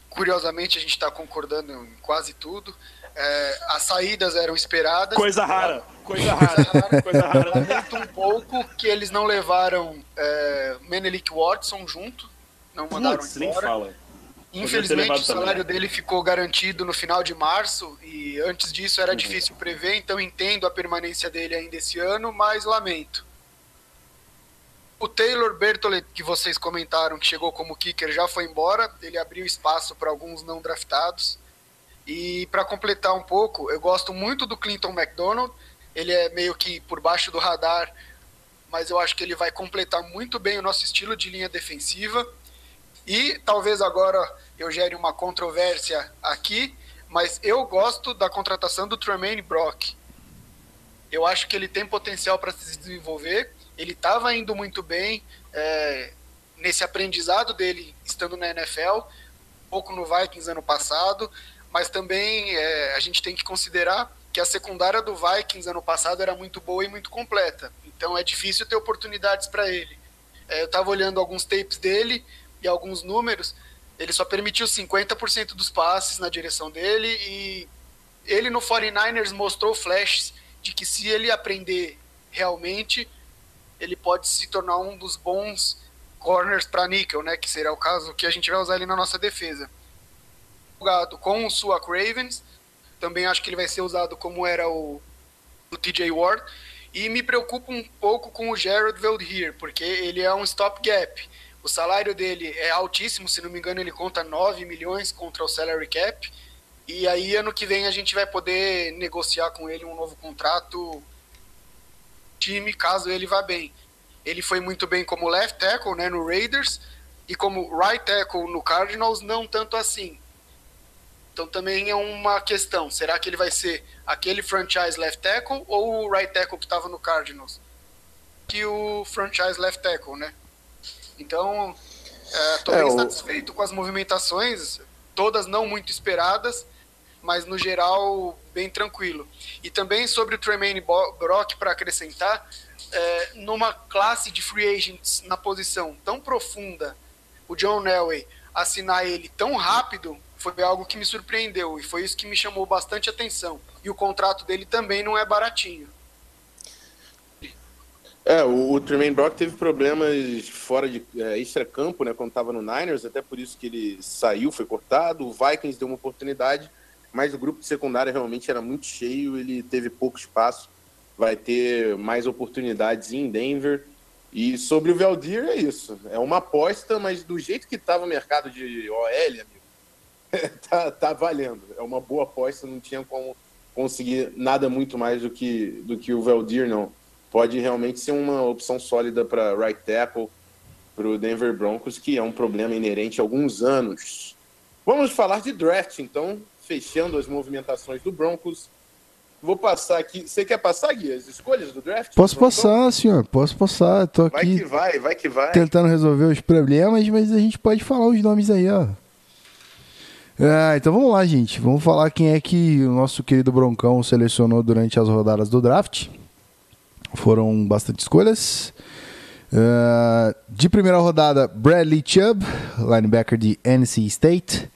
Curiosamente, a gente está concordando em quase tudo. É, as saídas eram esperadas. Coisa rara. Coisa rara. Coisa rara. Lamento um pouco que eles não levaram é, Menelik Watson junto. Não mandaram Putz, embora. fala. Infelizmente, o salário também. dele ficou garantido no final de março e antes disso era uhum. difícil prever, então entendo a permanência dele ainda esse ano, mas lamento. O Taylor Bertolet, que vocês comentaram que chegou como kicker, já foi embora. Ele abriu espaço para alguns não draftados. E para completar um pouco, eu gosto muito do Clinton McDonald. Ele é meio que por baixo do radar, mas eu acho que ele vai completar muito bem o nosso estilo de linha defensiva. E talvez agora eu gere uma controvérsia aqui, mas eu gosto da contratação do Tremaine Brock. Eu acho que ele tem potencial para se desenvolver. Ele estava indo muito bem é, nesse aprendizado dele estando na NFL, um pouco no Vikings ano passado, mas também é, a gente tem que considerar que a secundária do Vikings ano passado era muito boa e muito completa. Então é difícil ter oportunidades para ele. É, eu estava olhando alguns tapes dele e alguns números ele só permitiu 50% dos passes na direção dele e ele no 49ers mostrou flashes de que se ele aprender realmente, ele pode se tornar um dos bons corners para níquel, né, que será o caso que a gente vai usar ali na nossa defesa. Jogado com o Sua Cravens, também acho que ele vai ser usado como era o, o TJ Ward, e me preocupa um pouco com o Jared Veldheer, porque ele é um stopgap. O salário dele é altíssimo, se não me engano, ele conta 9 milhões contra o salary cap. E aí, ano que vem, a gente vai poder negociar com ele um novo contrato time, caso ele vá bem. Ele foi muito bem como left tackle né, no Raiders e como right tackle no Cardinals, não tanto assim. Então também é uma questão. Será que ele vai ser aquele franchise left tackle ou o right tackle que estava no Cardinals? Que o franchise left tackle, né? Então, estou é, bem o... satisfeito com as movimentações, todas não muito esperadas, mas no geral bem tranquilo. E também sobre o Tremaine Brock, para acrescentar, é, numa classe de free agents na posição tão profunda, o John Nelway assinar ele tão rápido foi algo que me surpreendeu e foi isso que me chamou bastante atenção. E o contrato dele também não é baratinho. É, o, o Tremaine Brock teve problemas fora de é, extra-campo, né, quando estava no Niners, até por isso que ele saiu, foi cortado. O Vikings deu uma oportunidade, mas o grupo de secundária realmente era muito cheio, ele teve pouco espaço. Vai ter mais oportunidades em Denver. E sobre o Veldir é isso. É uma aposta, mas do jeito que estava o mercado de OL, amigo, tá, tá valendo. É uma boa aposta, não tinha como conseguir nada muito mais do que, do que o Veldir, não pode realmente ser uma opção sólida para right tackle para o Denver Broncos, que é um problema inerente há alguns anos. Vamos falar de draft, então, fechando as movimentações do Broncos. Vou passar aqui. Você quer passar, Gui, as escolhas do draft? Posso passar, senhor. Posso passar. Tô aqui. Vai que vai, vai que vai. Tentando resolver os problemas, mas a gente pode falar os nomes aí, ó. Ah, então vamos lá, gente. Vamos falar quem é que o nosso querido Broncão selecionou durante as rodadas do draft. Foram bastante escolhas. Uh, de primeira rodada, Bradley Chubb, linebacker de NC State.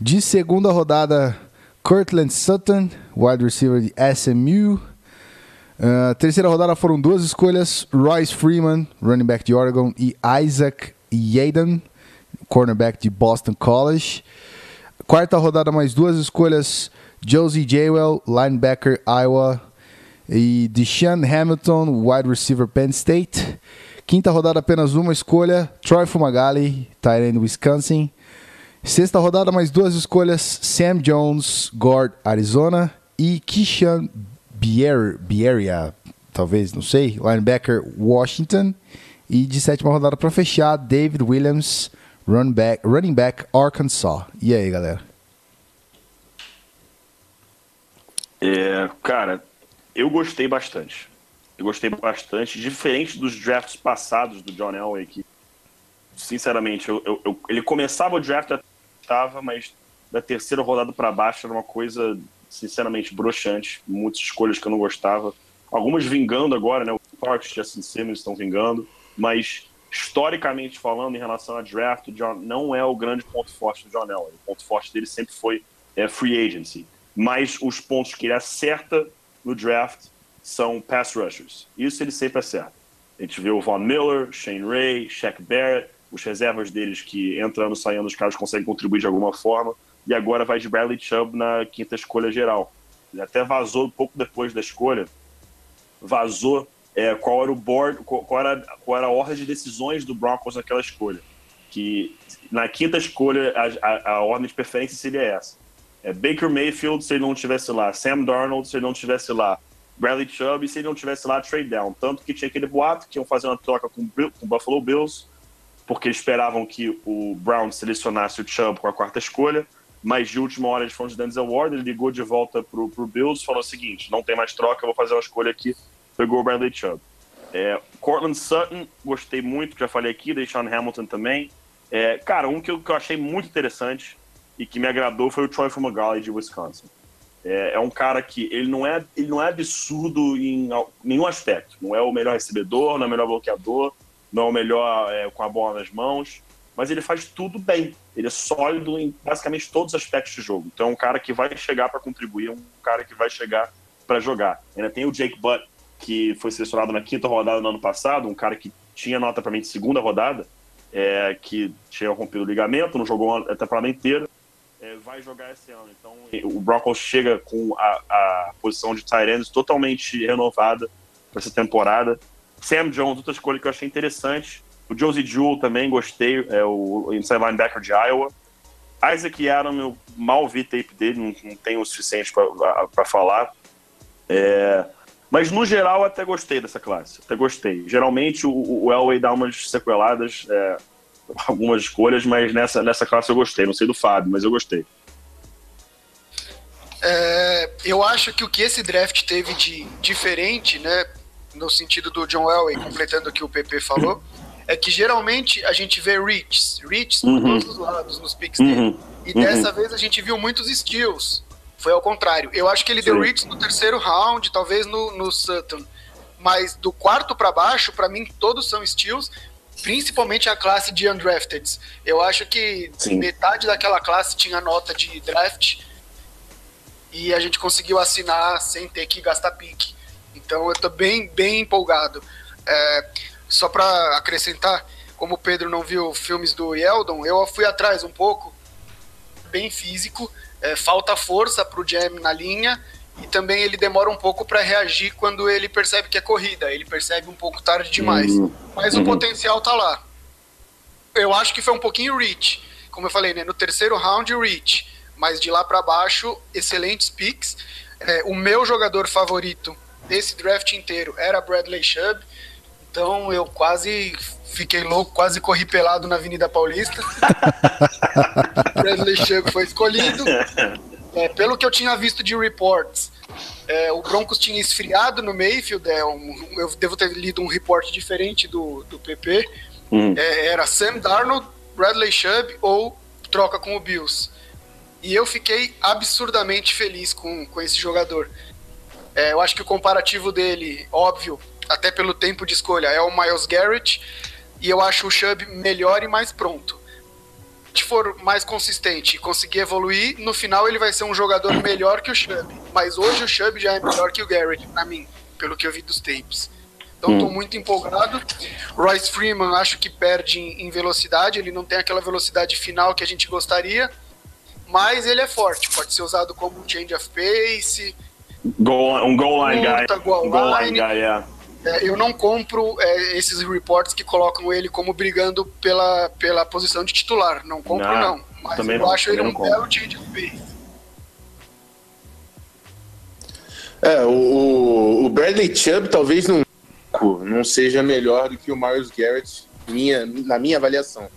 De segunda rodada, Cortland Sutton, wide receiver de SMU. Uh, terceira rodada foram duas escolhas: Royce Freeman, running back de Oregon, e Isaac Yaden, cornerback de Boston College. Quarta rodada, mais duas escolhas: Josie Jaywell, linebacker Iowa E Deshaun Hamilton, wide receiver Penn State. Quinta rodada, apenas uma escolha. Troy Fumagalli, tight end Wisconsin. Sexta rodada, mais duas escolhas. Sam Jones, guard Arizona. E Kishan Bier, Bieria, talvez, não sei, linebacker Washington. E de sétima rodada para fechar, David Williams, run back, running back Arkansas. E aí, galera? É, cara, eu gostei bastante. Eu gostei bastante, diferente dos drafts passados do John Elway, que, sinceramente, eu, eu- eu- ele começava o draft, estava, mas da terceira rodada para baixo era uma coisa, sinceramente, broxante. Muitas escolhas que eu não gostava. Algumas vingando agora, né? O Parks e Justin Simmons estão vingando, mas historicamente falando, em relação a draft, o John não é o grande ponto forte do John Elway. O ponto forte dele sempre foi é, free agency. Mas os pontos que ele acerta no draft são pass rushers. Isso ele sempre acerta. A gente vê o Von Miller, Shane Ray, Shaq Barrett, os reservas deles que entrando, saindo, os caras conseguem contribuir de alguma forma. E agora vai de Bradley Chubb na quinta escolha geral. Ele até vazou pouco depois da escolha, vazou é, qual era o board, qual era, qual era a ordem de decisões do Broncos naquela escolha. Que na quinta escolha, a, a, a ordem de preferência seria essa. É Baker Mayfield se ele não tivesse lá, Sam Darnold se ele não tivesse lá, Bradley Chubb se ele não tivesse lá, trade down. Tanto que tinha aquele boato que iam fazer uma troca com, o Buffalo Bills, porque esperavam que o Brown selecionasse o Chubb com a quarta escolha, mas de última hora eles foram de Denzel Ward, ele ligou de volta pro, pro Bills falou o seguinte, não tem mais troca, vou fazer uma escolha aqui, pegou o Bradley Chubb. É, Cortland Sutton, gostei muito, já falei aqui, Deshaun Hamilton também. É, cara, um que eu, que eu achei muito interessante e que me agradou foi o Troy Fumagalli de Wisconsin. É, é um cara que ele não é, ele não é absurdo em nenhum aspecto. Não é o melhor recebedor, não é o melhor bloqueador, não é o melhor é, com a bola nas mãos, mas ele faz tudo bem. Ele é sólido em basicamente todos os aspectos do jogo. Então é um cara que vai chegar para contribuir, é um cara que vai chegar para jogar. Ainda tem o Jake Butt, que foi selecionado na quinta rodada no ano passado, um cara que tinha nota para mim de segunda rodada, é, que tinha rompido o ligamento, não jogou a temporada inteira, é, vai jogar esse ano. Então o Broncos chega com a, a posição de ends totalmente renovada para essa temporada. Sam Jones, outra escolha que eu achei interessante. O Josie Jewell também gostei, é o inside linebacker de Iowa. Isaac Adam, eu mal vi tape dele, não, não tenho o suficiente para falar. É, mas no geral até gostei dessa classe, até gostei. Geralmente o, o Elway dá umas sequeladas, é, algumas escolhas, mas nessa, nessa classe eu gostei. Não sei do Fábio, mas eu gostei. É, eu acho que o que esse draft teve de diferente, né, no sentido do John Elway, completando o que o PP falou, é que geralmente a gente vê reaches, reaches por Uhum. todos os lados nos picks dele. Uhum. E Uhum. dessa vez a gente viu muitos skills. Foi ao contrário. Eu acho que ele deu Sim. reaches no terceiro round, talvez no, no Sutton. Mas do quarto para baixo, para mim, todos são steals, principalmente a classe de undrafteds. Eu acho que Sim. metade daquela classe tinha nota de draft e a gente conseguiu assinar sem ter que gastar pique. Então eu tô bem, bem empolgado. É, só para acrescentar, como o Pedro não viu filmes do Yeldon, eu fui atrás um pouco, bem físico, é, falta força pro Jam na linha e também ele demora um pouco para reagir quando ele percebe que é corrida, ele percebe um pouco tarde demais. Uhum. Mas Uhum. o potencial tá lá. Eu acho que foi um pouquinho reach, como eu falei, né? No terceiro round, reach. Mas de lá para baixo, excelentes picks. É, o meu jogador favorito desse draft inteiro era Bradley Chubb. Então eu quase fiquei louco, quase corri pelado na Avenida Paulista. Bradley Chubb foi escolhido. É, pelo que eu tinha visto de reports, é, o Broncos tinha esfriado no Mayfield. É, um- eu devo ter lido um report diferente do, do PP. Uhum. É, era Sam Darnold, Bradley Chubb ou troca com o Bills. E eu fiquei absurdamente feliz com, com esse jogador. É, eu acho que o comparativo dele, óbvio, até pelo tempo de escolha, é o Miles Garrett. E eu acho o Chubb melhor e mais pronto. Se for mais consistente e conseguir evoluir, no final ele vai ser um jogador melhor que o Chubb. Mas hoje o Chubb já é melhor que o Garrett, pra mim, pelo que eu vi dos tapes. Então tô muito empolgado. Royce Freeman acho que perde em, velocidade, ele não tem aquela velocidade final que a gente gostaria, mas ele é forte, pode ser usado como um change of pace. Goal, um goal line guy. Goal Um goal line line. guy, é. É, eu não compro é, esses reports que colocam ele como brigando pela, pela posição de titular. Não compro, Não, não. Mas também eu não, acho ele um não compro. belo change of pace. É, o, o- o Bradley Chubb talvez não, não seja melhor do que o Miles Garrett, minha, na minha avaliação.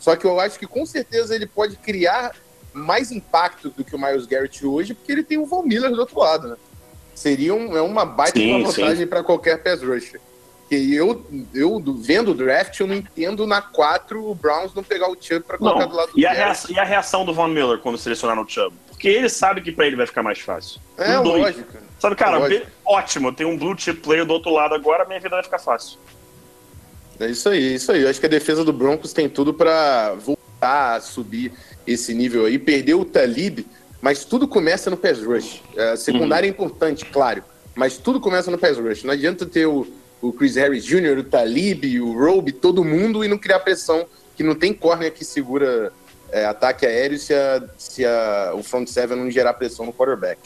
Só que eu acho que com certeza ele pode criar mais impacto do que o Miles Garrett hoje, porque ele tem o Von Miller do outro lado, né? Seria um- é uma baita Sim, uma vantagem para qualquer pass rusher. Que eu, eu do- vendo o draft, eu não entendo na 4 o Browns não pegar o Chubb para colocar Não, do lado do e a, reação, e a reação do Von Miller quando selecionaram o Chubb? Porque ele sabe que pra ele vai ficar mais fácil. É, lógico. Sabe, cara, Lógico. be- ótimo, tem um blue chip player do outro lado agora, minha vida vai ficar fácil. É isso aí, isso aí. Eu acho que a defesa do Broncos tem tudo para voltar a subir esse nível aí. Perdeu o Talib, mas tudo começa no pass rush. É, A secundária é importante, claro, mas tudo começa no pass rush. Não adianta ter o, o Chris Harris Jr., o Talib, o Robe, todo mundo e não criar pressão, que não tem corner que segura é, ataque aéreo se, a, se a, o front seven não gerar pressão no quarterback.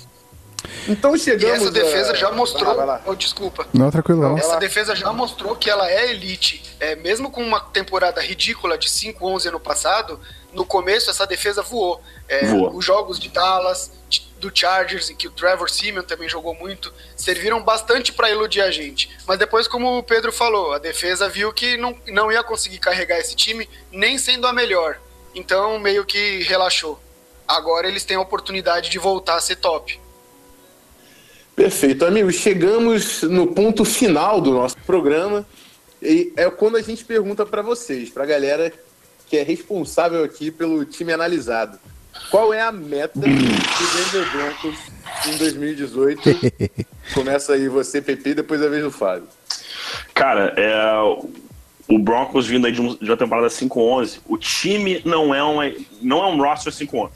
Então E chegamos... essa defesa a- já mostrou. Vai lá, vai lá. Oh, desculpa. Não, tranquilo, não. Essa defesa já mostrou que ela é elite. É, mesmo com uma temporada ridícula de 5-11 ano passado, no começo essa defesa voou. É, Voou. Os jogos de Dallas, do Chargers, em que o Trevor Simeon também jogou muito, serviram bastante para iludir a gente. Mas depois, como o Pedro falou, a defesa viu que não, não ia conseguir carregar esse time, nem sendo a melhor. Então, meio que relaxou. Agora eles têm a oportunidade de voltar a ser top. Perfeito, amigos. Chegamos no ponto final do nosso programa e é quando a gente pergunta para vocês, para a galera que é responsável aqui pelo time analisado. Qual é a meta do Denver Broncos em 2018? Começa aí você, PP, depois a vez do Fábio. Cara, é, o Broncos vindo aí de, um- de uma temporada 5-11, o time não é, uma, não é um roster 5-11.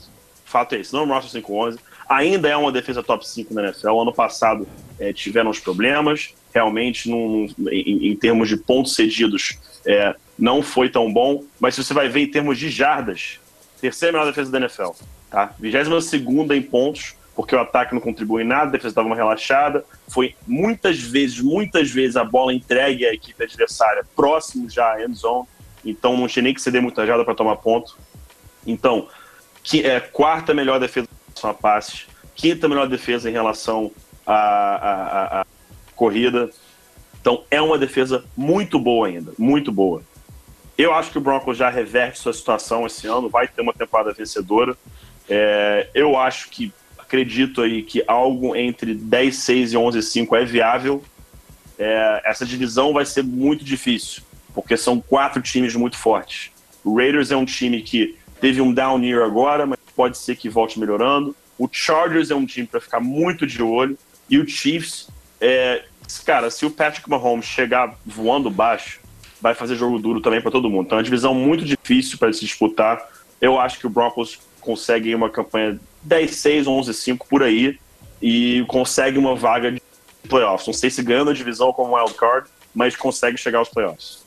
Fato é esse, não é um roster 5-11. Ainda é uma defesa top 5 na NFL. Ano passado é, tiveram os problemas, realmente, num- em, em termos de pontos cedidos, é, não foi tão bom. Mas se você vai ver em termos de jardas, terceira melhor defesa da NFL. Tá? 22 em pontos, porque o ataque não contribui em nada, a defesa estava relaxada. Foi muitas vezes, muitas vezes a bola entregue à equipe adversária próximo já à end zone, então não tinha nem que ceder muita jarda para tomar ponto. Então, que é quarta melhor defesa em relação a passes, quinta melhor defesa em relação à corrida. Então é uma defesa muito boa ainda, muito boa. Eu acho que o Broncos já reverte sua situação esse ano, vai ter uma temporada vencedora. É, eu acho que, acredito aí que algo entre 10-6 e 11-5 é viável. É, essa divisão vai ser muito difícil, porque são quatro times muito fortes. O Raiders é um time que teve um down year agora, mas pode ser que volte melhorando. O Chargers é um time para ficar muito de olho. E o Chiefs, é, cara, se o Patrick Mahomes chegar voando baixo, vai fazer jogo duro também para todo mundo. Então é uma divisão muito difícil para se disputar. Eu acho que o Broncos consegue uma campanha 10-6, 11-5 por aí e consegue uma vaga de playoffs. Não sei se ganhando a divisão como wild card, mas consegue chegar aos playoffs.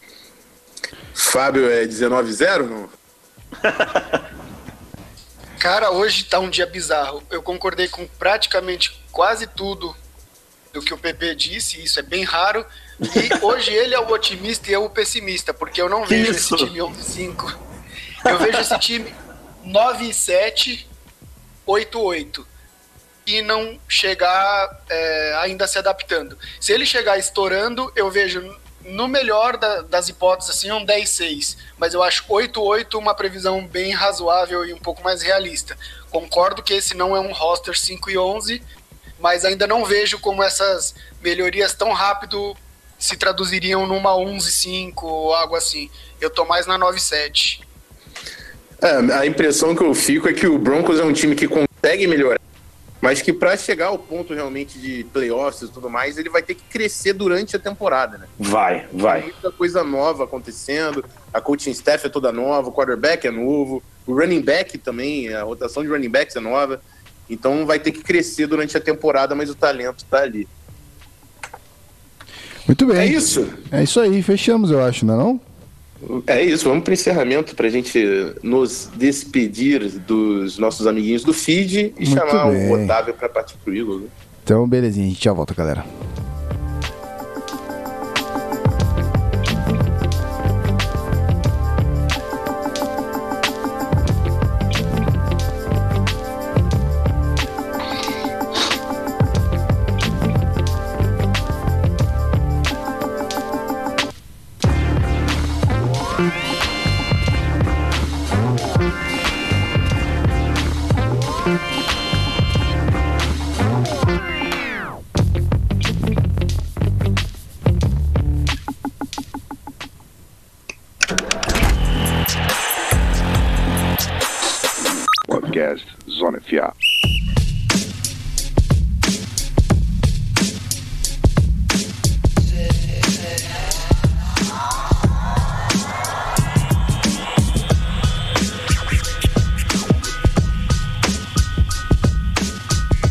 Fábio é 19-0? Não? Cara, hoje tá um dia bizarro. Eu concordei com praticamente quase tudo do que o PP disse, isso é bem raro. E hoje ele é o otimista e eu o pessimista, porque eu não vejo isso? esse time 11-5. Eu vejo esse time 9-7, 8-8. E não chegar é, ainda se adaptando. Se ele chegar estourando, eu vejo no melhor da- das hipóteses assim um 10-6. Mas eu acho 8-8 uma previsão bem razoável e um pouco mais realista. Concordo que esse não é um roster 5 e 11, mas ainda não vejo como essas melhorias tão rápido se traduziriam numa 11-5 ou algo assim. Eu tô mais na 9-7. É, a impressão que eu fico é que o Broncos é um time que consegue melhorar, mas que para chegar ao ponto realmente de playoffs e tudo mais, ele vai ter que crescer durante a temporada, né? Vai, Tem vai. muita coisa nova acontecendo, a coaching staff é toda nova, o quarterback é novo, o running back também, a rotação de running backs é nova. Então vai ter que crescer durante a temporada, mas o talento tá ali. Muito bem. É isso. É isso aí, fechamos, eu acho, não é não? É isso, vamos para encerramento para a gente nos despedir dos nossos amiguinhos do feed e Muito chamar bem. o Otávio para partir pro Eagles. né? Então, belezinha, a gente já volta, galera.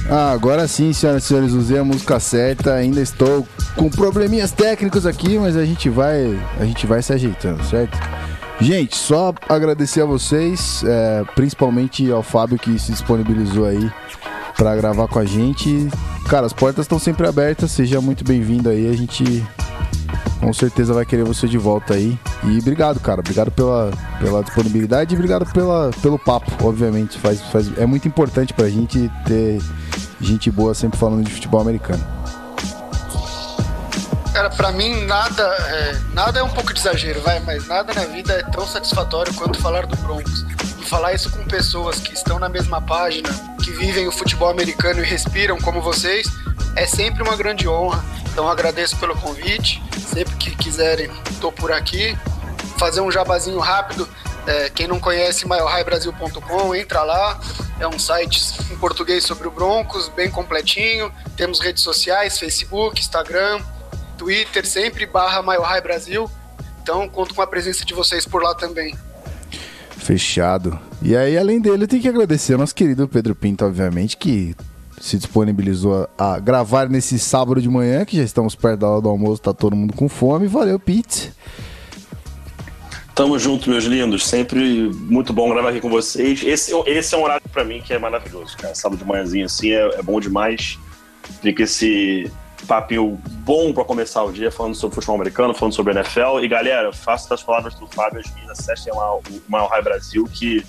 Ah, agora sim, senhoras e senhores, usei a música certa. Ainda estou com probleminhas técnicos aqui, mas a gente vai, a gente vai se ajeitando, certo? Gente, só agradecer a vocês, é, principalmente ao Fábio que se disponibilizou aí para gravar com a gente. Cara, as portas estão sempre abertas, seja muito bem-vindo aí. A gente com certeza vai querer você de volta aí. E obrigado, cara. Obrigado pela, pela disponibilidade e obrigado pela, pelo papo, obviamente. Faz, faz, é muito importante pra gente ter gente boa sempre falando de futebol americano. Cara, pra mim nada é, nada é um pouco de exagero, vai, mas nada na vida é tão satisfatório quanto falar do Broncos. E falar isso com pessoas que estão na mesma página, que vivem o futebol americano e respiram como vocês, é sempre uma grande honra. Então agradeço pelo convite. Sempre que quiserem, tô por aqui. Fazer um jabazinho rápido. é, quem não conhece, maiorraibrasil.com, entra lá. É um site em português sobre o Broncos, bem completinho. Temos redes sociais, Facebook, Instagram, Twitter, sempre barra Maior Brasil. Então conto com a presença de vocês por lá também. Fechado. E aí, além dele, eu tenho que agradecer ao nosso querido Pedro Pinto, obviamente, que se disponibilizou a gravar nesse sábado de manhã, que já estamos perto da hora do almoço, tá todo mundo com fome. Valeu, Pete. Tamo junto, meus lindos. Sempre muito bom gravar aqui com vocês. Esse, esse é um horário pra mim que é maravilhoso, cara. Sábado de manhãzinho assim é, é bom demais. Fica esse papinho bom pra começar o dia falando sobre futebol americano, falando sobre NFL. E galera, faço das palavras do Fábio as minhas, acessem lá o Maior High Brasil, que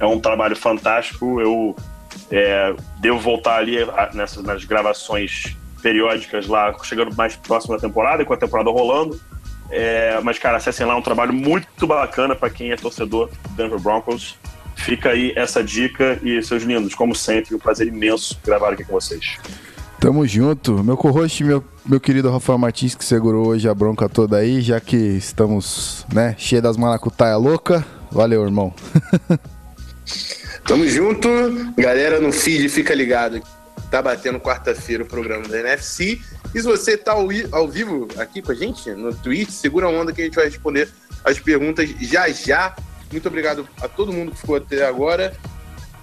é um trabalho fantástico. Eu é, devo voltar ali nessas nas gravações periódicas lá, chegando mais próximo da temporada, com a temporada rolando. É, mas, cara, acessem lá, é um trabalho muito bacana para quem é torcedor do Denver Broncos. Fica aí essa dica e, seus lindos, como sempre, um prazer imenso gravar aqui com vocês. Tamo junto. Meu co-host, meu, meu querido Rafael Martins, que segurou hoje a bronca toda aí, já que estamos, né, cheio das maracutaia louca. Valeu, irmão. Tamo junto. Galera no feed, fica ligado. Tá batendo quarta-feira o programa da NFC. E se você tá ao, ao vivo aqui com a gente no Twitch, segura a onda que a gente vai responder as perguntas já já. Muito obrigado a todo mundo que ficou até agora.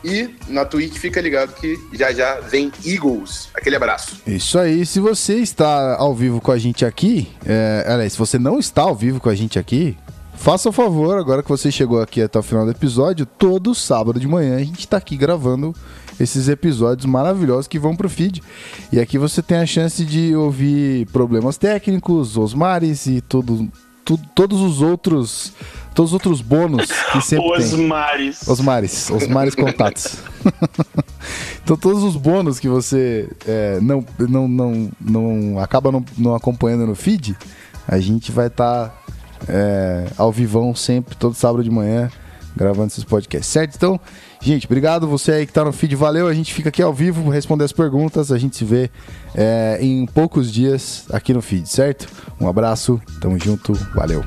E na Twitch fica ligado que já já vem Eagles. Aquele abraço. Isso aí. Se você está ao vivo com a gente aqui, é, aliás, se você não está ao vivo com a gente aqui, faça o favor, agora que você chegou aqui até o final do episódio, todo sábado de manhã a gente está aqui gravando esses episódios maravilhosos que vão pro feed. E aqui você tem a chance de ouvir problemas técnicos, osmares e tudo, tudo, todos os outros todos os outros bônus que sempre Os tem. mares. Osmares, Osmares Contatos. então todos os bônus que você é, não, não, não, não acaba não, não acompanhando no feed, a gente vai estar ao vivão sempre, todo sábado de manhã, gravando esses podcasts, certo? Então, gente, obrigado você aí que tá no feed, valeu, a gente fica aqui ao vivo, responder as perguntas, a gente se vê é, em poucos dias aqui no feed, certo? Um abraço, tamo junto, valeu.